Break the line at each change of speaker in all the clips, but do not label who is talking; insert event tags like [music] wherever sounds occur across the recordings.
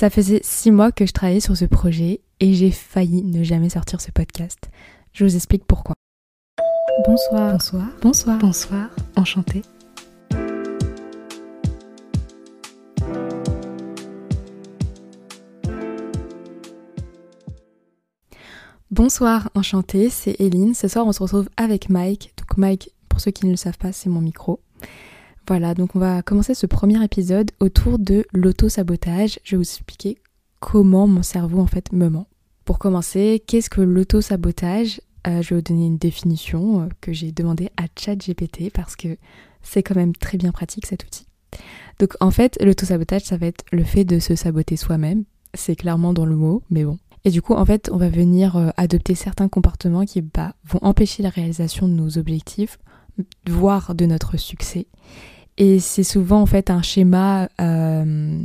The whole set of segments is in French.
Ça faisait six mois que je travaillais sur ce projet et j'ai failli ne jamais sortir ce podcast. Je vous explique pourquoi.
Bonsoir.
Bonsoir.
Bonsoir.
Bonsoir. Enchantée. Bonsoir, enchantée, c'est Eline. Ce soir, on se retrouve avec Mike. Donc Mike, pour ceux qui ne le savent pas, c'est mon micro. Voilà, donc on va commencer ce premier épisode autour de l'auto-sabotage. Je vais vous expliquer comment mon cerveau en fait me ment. Pour commencer, qu'est-ce que l'auto-sabotage? Euh, Je vais vous donner une définition euh, que j'ai demandé à ChatGPT parce que c'est quand même très bien pratique cet outil. Donc en fait, l'auto-sabotage, ça va être le fait de se saboter soi-même. C'est clairement dans le mot, mais bon. Et du coup, en fait, on va venir euh, adopter certains comportements qui bah, vont empêcher la réalisation de nos objectifs, voire de notre succès. Et c'est souvent en fait un schéma euh,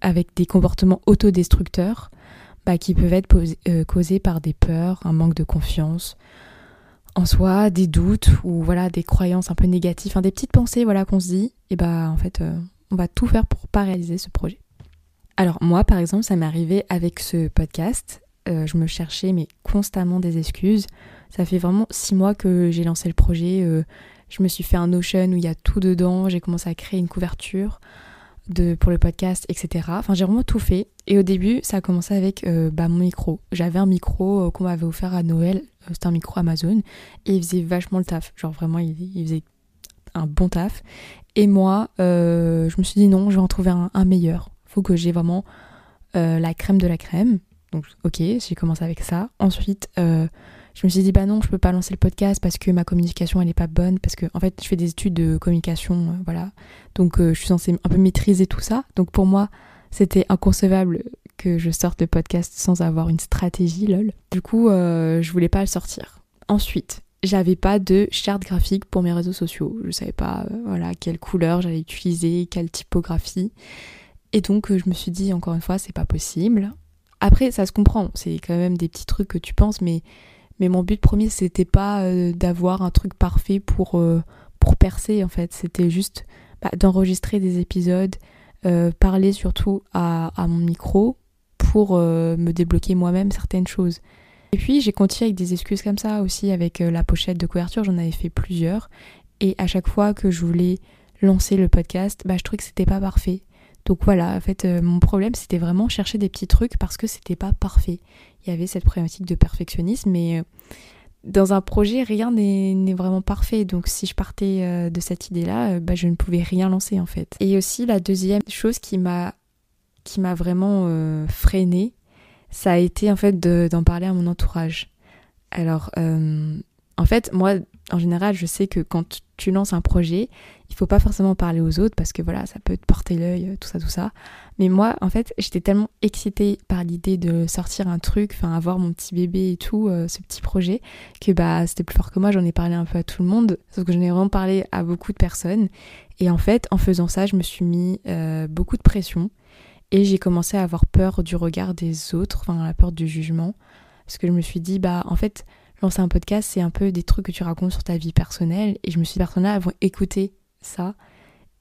avec des comportements autodestructeurs bah, qui peuvent être euh, causés par des peurs, un manque de confiance en soi, des doutes ou voilà des croyances un peu négatives, des petites pensées voilà qu'on se dit. Et bah en fait, euh, on va tout faire pour pas réaliser ce projet. Alors moi, par exemple, ça m'est arrivé avec ce podcast. je me cherchais mais constamment des excuses. Ça fait vraiment six mois que j'ai lancé le projet. Je me suis fait un Notion où il y a tout dedans. J'ai commencé à créer une couverture de, pour le podcast, etc. Enfin, j'ai vraiment tout fait. Et au début, ça a commencé avec euh, bah, mon micro. J'avais un micro euh, qu'on m'avait offert à Noël. Euh, c'était un micro Amazon. Et il faisait vachement le taf. Genre vraiment, il, faisait un bon taf. Et moi, je me suis dit non, je vais en trouver un, un meilleur. Faut que j'ai vraiment la crème de la crème. Donc, ok, j'ai commencé avec ça. Ensuite, je me suis dit bah non je peux pas lancer le podcast parce que ma communication elle est pas bonne parce que en fait je fais des études de communication euh, voilà. Donc euh, je suis censée un peu maîtriser tout ça. Donc pour moi c'était inconcevable que je sorte le podcast sans avoir une stratégie lol. Du coup euh, je voulais pas le sortir. Ensuite j'avais pas de charte graphique pour mes réseaux sociaux. Je savais pas voilà quelle couleur j'allais utiliser quelle typographie. Et donc je me suis dit encore une fois c'est pas possible. Après ça se comprend. C'est quand même des petits trucs que tu penses mais mais mon but premier, c'était pas euh, d'avoir un truc parfait pour, euh, pour percer, en fait. C'était juste bah, d'enregistrer des épisodes, euh, parler surtout à, mon micro pour me débloquer moi-même certaines choses. Et puis j'ai continué avec des excuses comme ça aussi, avec la pochette de couverture, j'en avais fait plusieurs. Et à chaque fois que je voulais lancer le podcast, bah, je trouvais que c'était pas parfait. Donc voilà, en fait, mon problème c'était vraiment chercher des petits trucs parce que c'était pas parfait il y avait cette problématique de perfectionnisme, mais euh, dans un projet, rien n'est vraiment parfait. Donc si je partais euh, de cette idée-là, euh, bah, je ne pouvais rien lancer en fait. Et aussi la deuxième chose qui m'a qui m'a vraiment freinée, ça a été en fait d'en parler à mon entourage. Alors en fait, moi, en général, je sais que quand tu lances un projet, il faut pas forcément parler aux autres parce que voilà, ça peut te porter l'œil, tout ça, tout ça. Mais moi, en fait, j'étais tellement excitée par l'idée de sortir un truc, enfin avoir mon petit bébé et tout, euh, ce petit projet, que bah c'était plus fort que moi. J'en ai parlé un peu à tout le monde, sauf que j'en ai vraiment parlé à beaucoup de personnes. Et en fait, en faisant ça, je me suis mis euh, beaucoup de pression et j'ai commencé à avoir peur du regard des autres, enfin la peur du jugement, parce que je me suis dit bah en fait lancer un podcast, c'est un peu des trucs que tu racontes sur ta vie personnelle. Et je me suis dit, personnes-là vont écouter ça.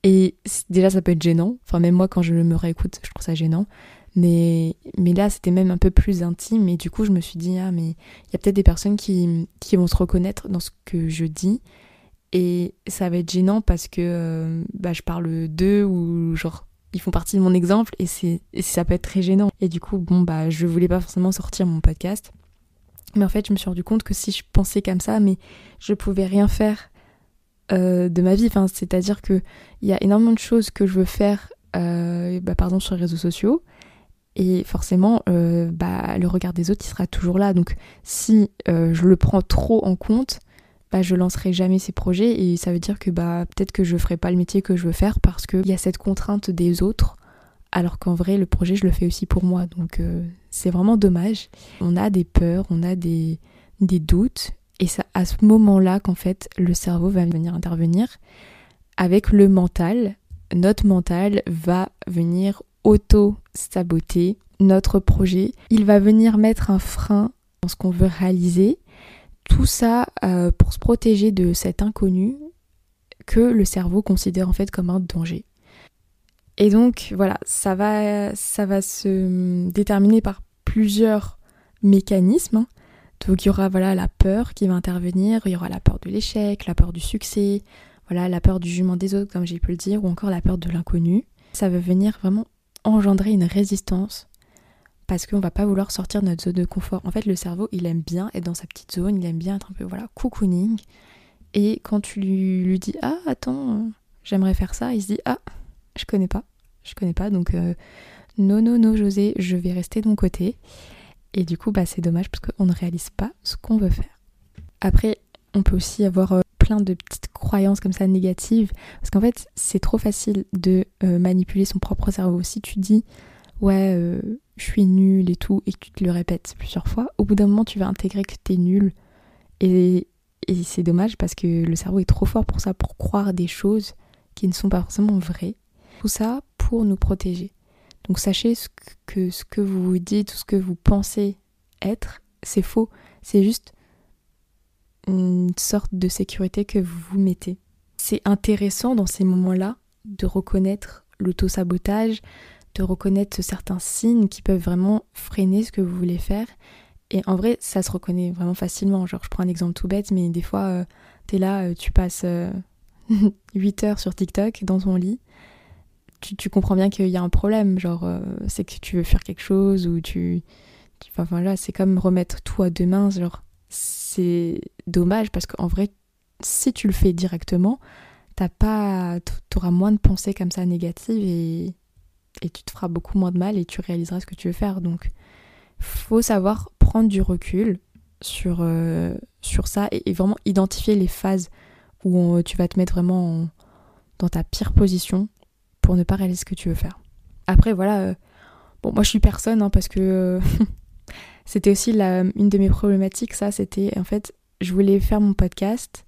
Et déjà, ça peut être gênant. Enfin, même moi, quand je me réécoute, je trouve ça gênant. Mais, mais là, c'était même un peu plus intime. Et du coup, je me suis dit, ah, mais il y a peut-être des personnes qui, qui vont se reconnaître dans ce que je dis. Et ça va être gênant parce que euh, bah, je parle d'eux ou genre ils font partie de mon exemple et, c'est, et ça peut être très gênant. Et du coup, bon, bah, je voulais pas forcément sortir mon podcast. Mais en fait, je me suis rendu compte que si je pensais comme ça, mais je pouvais rien faire euh, de ma vie. C'est-à-dire que il y a énormément de choses que je veux faire, euh, bah, sur les réseaux sociaux, et forcément, euh, bah, le regard des autres, il sera toujours là. Donc, si je le prends trop en compte, bah, je lancerai jamais ces projets, et ça veut dire que bah, peut-être que je ferai pas le métier que je veux faire parce qu'il y a cette contrainte des autres alors qu'en vrai le projet je le fais aussi pour moi. Donc euh, c'est vraiment dommage. On a des peurs on a des, des doutes. Et c'est à ce moment là qu'en fait le cerveau va venir intervenir. Avec le mental notre mental va venir auto saboter notre projet. Il va venir mettre un frein dans ce qu'on veut réaliser. Tout ça euh, pour se protéger de cet inconnu que le cerveau considère en fait comme un danger Et donc voilà, ça va, ça va se déterminer par plusieurs mécanismes. Hein. Donc il y aura voilà la peur qui va intervenir, il y aura la peur de l'échec, la peur du succès, voilà la peur du jugement des autres comme j'ai pu le dire, ou encore la peur de l'inconnu. Ça va venir vraiment engendrer une résistance parce qu'on va pas vouloir sortir de notre zone de confort. En fait, le cerveau, il aime bien être dans sa petite zone, il aime bien être un peu voilà cocooning. Et quand tu lui, lui dis ah attends, j'aimerais faire ça, il se dit ah je connais pas, je connais pas donc euh, non non non José, je vais rester de mon côté. Et du coup, bah, c'est dommage parce qu'on ne réalise pas ce qu'on veut faire. Après, on peut aussi avoir euh, plein de petites croyances comme ça négatives. Parce qu'en fait, c'est trop facile de euh, manipuler son propre cerveau. Si tu dis, ouais, je suis nul et tout, et que tu te le répètes plusieurs fois, au bout d'un moment, tu vas intégrer que tu es nul. Et c'est dommage parce que le cerveau est trop fort pour ça, pour croire des choses qui ne sont pas forcément vraies. Tout ça pour nous protéger. Donc sachez que ce que vous dites, tout ce que vous pensez être, c'est faux. C'est juste une sorte de sécurité que vous vous mettez. C'est intéressant dans ces moments-là de reconnaître l'auto-sabotage, de reconnaître certains signes qui peuvent vraiment freiner ce que vous voulez faire. Et en vrai, ça se reconnaît vraiment facilement. Genre, je prends un exemple tout bête, mais des fois, euh, t'es là, euh, tu passes 8 euh, [laughs] heures sur TikTok dans ton lit tu, comprends bien qu'il y a un problème, genre euh, c'est que tu veux faire quelque chose ou tu, enfin voilà, c'est comme remettre tout à deux mains, genre c'est dommage parce qu'en vrai, si tu le fais directement, t'as pas, t'auras moins de pensées comme ça négatives et, et tu te feras beaucoup moins de mal et tu réaliseras ce que tu veux faire. Donc, faut savoir prendre du recul sur, euh, sur ça et, vraiment identifier les phases où tu vas te mettre vraiment dans ta pire position pour ne pas réaliser ce que tu veux faire. Après, voilà, euh, bon, moi je suis personne hein, parce que euh, [laughs] c'était aussi une de mes problématiques, ça, c'était en fait, je voulais faire mon podcast,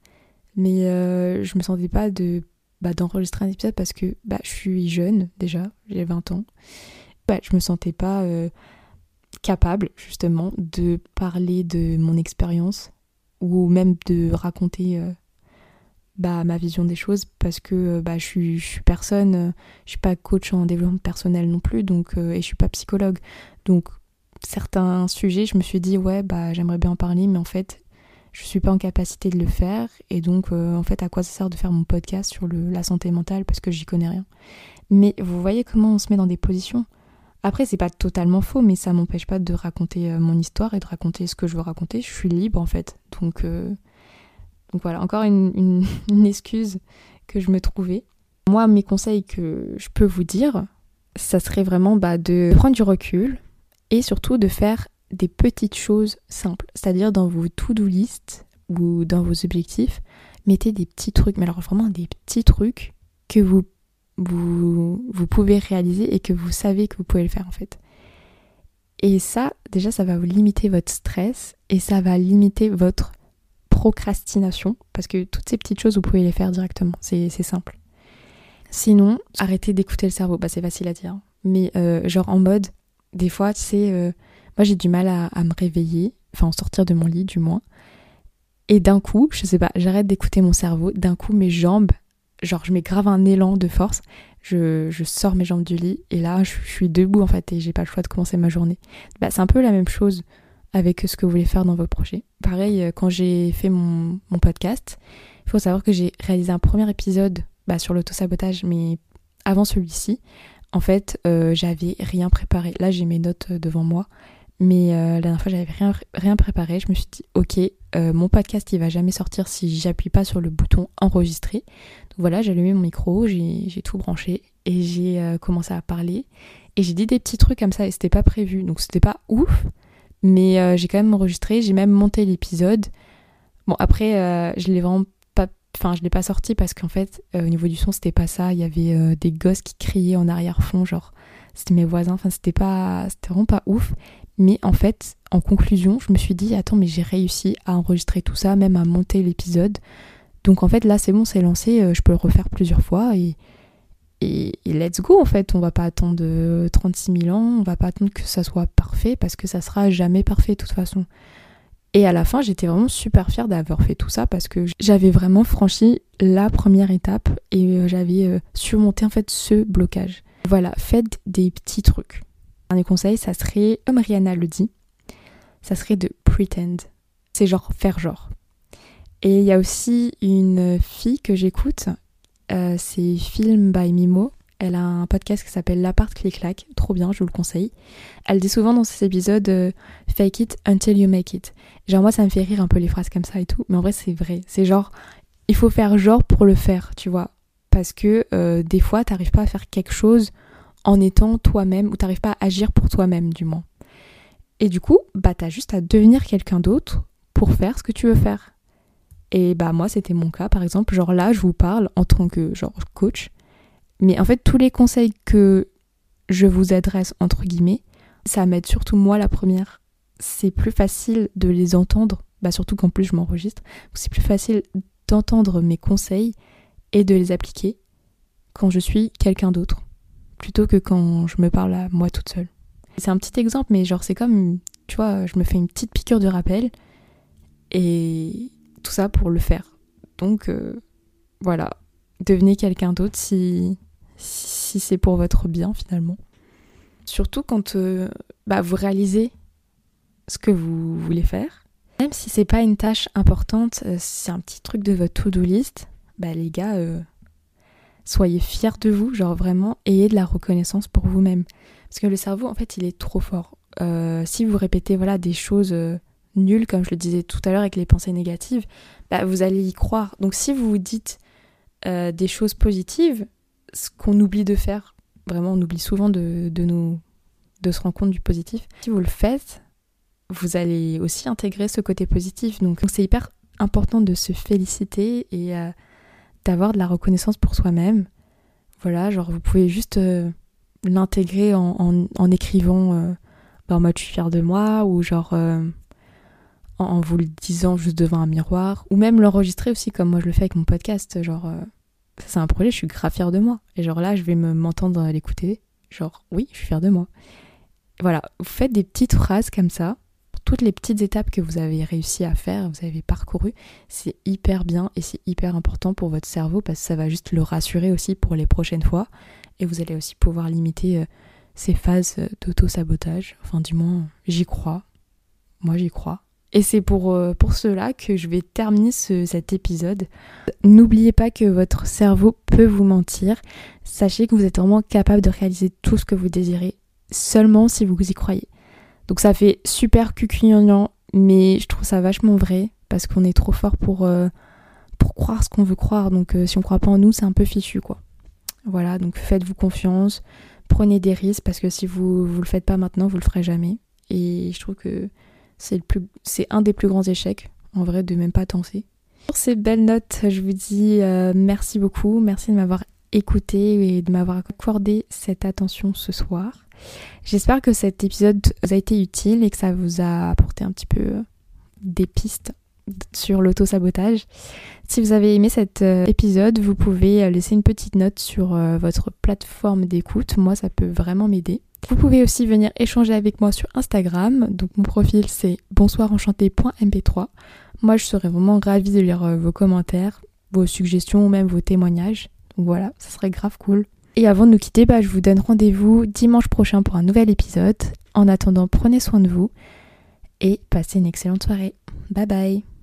mais euh, je me sentais pas de bah, d'enregistrer un épisode parce que bah, je suis jeune déjà, j'ai 20 ans. Bah, je me sentais pas capable justement de parler de mon expérience ou même de raconter bah, ma vision des choses parce que euh, bah, je, suis, je suis personne, euh, je suis pas coach en développement personnel non plus donc, euh, et je suis pas psychologue. Donc certains sujets, je me suis dit ouais bah j'aimerais bien en parler mais en fait je suis pas en capacité de le faire et donc en fait à quoi ça sert de faire mon podcast sur le, la santé mentale parce que j'y connais rien. Mais vous voyez comment on se met dans des positions. Après c'est pas totalement faux mais ça m'empêche pas de raconter mon histoire et de raconter ce que je veux raconter. Je suis libre en fait donc donc voilà, encore [laughs] une, excuse que je me trouvais. Moi, mes conseils que je peux vous dire, ça serait vraiment bah, de prendre du recul et surtout de faire des petites choses simples. C'est-à-dire dans vos to-do list ou dans vos objectifs, mettez des petits trucs, mais alors vraiment des petits trucs que vous, vous, vous pouvez réaliser et que vous savez que vous pouvez le faire en fait. Et ça, déjà, ça va vous limiter votre stress et ça va limiter votre procrastination, parce que toutes ces petites choses, vous pouvez les faire directement, c'est simple. Sinon, arrêtez d'écouter le cerveau, bah c'est facile à dire, mais euh, genre en mode, des fois, sais, euh, moi j'ai du mal à, me réveiller, enfin en sortir de mon lit du moins, et d'un coup, je sais pas, j'arrête d'écouter mon cerveau, d'un coup mes jambes, genre je mets grave un élan de force, je, je, sors mes jambes du lit et là je, je suis debout en fait et j'ai pas le choix de commencer ma journée. Bah, c'est un peu la même chose avec ce que vous voulez faire dans votre projet. Pareil, euh, quand j'ai fait mon, podcast, il faut savoir que j'ai réalisé un premier épisode bah, sur l'autosabotage, mais avant celui-ci, en fait, euh, j'avais rien préparé. Là, j'ai mes notes euh, devant moi, mais la dernière fois, j'avais rien, rien préparé. Je me suis dit, ok, mon podcast, il va jamais sortir si j'appuie pas sur le bouton enregistrer. Donc voilà, j'ai allumé mon micro, j'ai tout branché et j'ai commencé à parler. Et j'ai dit des petits trucs comme ça et c'était pas prévu, donc c'était pas ouf. Mais euh, j'ai quand même enregistré, j'ai même monté l'épisode. Bon, après, euh, je l'ai vraiment pas. Enfin, je l'ai pas sorti parce qu'en fait, euh, au niveau du son, c'était pas ça. Il y avait des gosses qui criaient en arrière-fond, genre, c'était mes voisins. Enfin, c'était pas. C'était vraiment pas ouf. Mais en fait, en conclusion, je me suis dit, attends, mais j'ai réussi à enregistrer tout ça, même à monter l'épisode. Donc en fait, là, c'est bon, c'est lancé, je peux le refaire plusieurs fois et, et, let's go en fait, on va pas attendre 36 000 ans, on va pas attendre que ça soit parfait parce que ça sera jamais parfait de toute façon. Et à la fin, j'étais vraiment super fière d'avoir fait tout ça parce que j'avais vraiment franchi la première étape et euh, j'avais euh, surmonté en fait ce blocage. Voilà, faites des petits trucs. Un des conseils, ça serait, comme Rihanna le dit, ça serait de pretend. C'est genre faire genre. Et il y a aussi une fille que j'écoute, euh, c'est Film by Mimo. Elle a un podcast qui s'appelle L'appart clic-clac, trop bien, je vous le conseille. Elle dit souvent dans ses épisodes euh, Fake it until you make it. Genre moi ça me fait rire un peu les phrases comme ça et tout, mais en vrai c'est vrai. C'est genre, il faut faire genre pour le faire, tu vois. Parce que euh, des fois t'arrives pas à faire quelque chose en étant toi-même, ou t'arrives pas à agir pour toi-même du moins. Et du coup, bah t'as juste à devenir quelqu'un d'autre pour faire ce que tu veux faire. Et bah moi c'était mon cas par exemple, genre là je vous parle en tant que genre coach, mais en fait tous les conseils que je vous adresse entre guillemets, ça m'aide surtout moi la première. C'est plus facile de les entendre, bah surtout qu'en plus je m'enregistre, c'est plus facile d'entendre mes conseils et de les appliquer quand je suis quelqu'un d'autre, plutôt que quand je me parle à moi toute seule. C'est un petit exemple, mais genre c'est comme, tu vois, je me fais une petite piqûre de rappel et tout ça pour le faire. Donc euh, voilà, devenez quelqu'un d'autre si, si c'est pour votre bien finalement. Surtout quand euh, bah, vous réalisez ce que vous voulez faire. Même si c'est pas une tâche importante, euh, c'est un petit truc de votre to-do list, bah les gars, soyez fiers de vous, genre vraiment, ayez de la reconnaissance pour vous-même. Parce que le cerveau, en fait, il est trop fort. si vous répétez voilà des choses nul, comme je le disais tout à l'heure avec les pensées négatives, bah, vous allez y croire. Donc si vous vous dites euh, des choses positives, ce qu'on oublie de faire, vraiment on oublie souvent de, de, nous, de se rendre compte du positif, si vous le faites, vous allez aussi intégrer ce côté positif. Donc c'est hyper important de se féliciter et euh, d'avoir de la reconnaissance pour soi-même. Voilà, genre vous pouvez juste euh, l'intégrer en, en, écrivant bah, en mode je suis fière de moi ou genre en, vous le disant juste devant un miroir, ou même l'enregistrer aussi comme moi je le fais avec mon podcast, genre euh, c'est un projet, je suis grave fière de moi. Et genre là, je vais m'entendre l'écouter, genre oui, je suis fière de moi. Voilà, vous faites des petites phrases comme ça, toutes les petites étapes que vous avez réussi à faire, vous avez parcouru, c'est hyper bien et c'est hyper important pour votre cerveau parce que ça va juste le rassurer aussi pour les prochaines fois et vous allez aussi pouvoir limiter euh, ces phases euh, d'auto-sabotage. Enfin, du moins, j'y crois. Moi, j'y crois. Et c'est pour, euh, pour cela que je vais terminer cet épisode. N'oubliez pas que votre cerveau peut vous mentir. Sachez que vous êtes vraiment capable de réaliser tout ce que vous désirez seulement si vous y croyez. Donc ça fait super cucugnant, mais je trouve ça vachement vrai parce qu'on est trop fort pour, euh, pour croire ce qu'on veut croire. Donc euh, si on croit pas en nous, c'est un peu fichu quoi. Voilà, donc faites-vous confiance, prenez des risques parce que si vous vous le faites pas maintenant, vous le ferez jamais. Et je trouve que c'est un des plus grands échecs, en vrai, de même pas tenter. Pour ces belles notes, je vous dis euh, merci beaucoup. Merci de m'avoir écouté et de m'avoir accordé cette attention ce soir. J'espère que cet épisode vous a été utile et que ça vous a apporté un petit peu des pistes sur l'auto-sabotage. Si vous avez aimé cet euh, épisode, vous pouvez euh, laisser une petite note sur votre plateforme d'écoute. Moi, ça peut vraiment m'aider. Vous pouvez aussi venir échanger avec moi sur Instagram. Donc mon profil c'est bonsoirenchanté.mp3. Moi je serais vraiment ravie de lire euh, vos commentaires, vos suggestions ou même vos témoignages. Donc voilà, ça serait grave cool. Et avant de nous quitter, bah, je vous donne rendez-vous dimanche prochain pour un nouvel épisode. En attendant, prenez soin de vous et passez une excellente soirée. Bye bye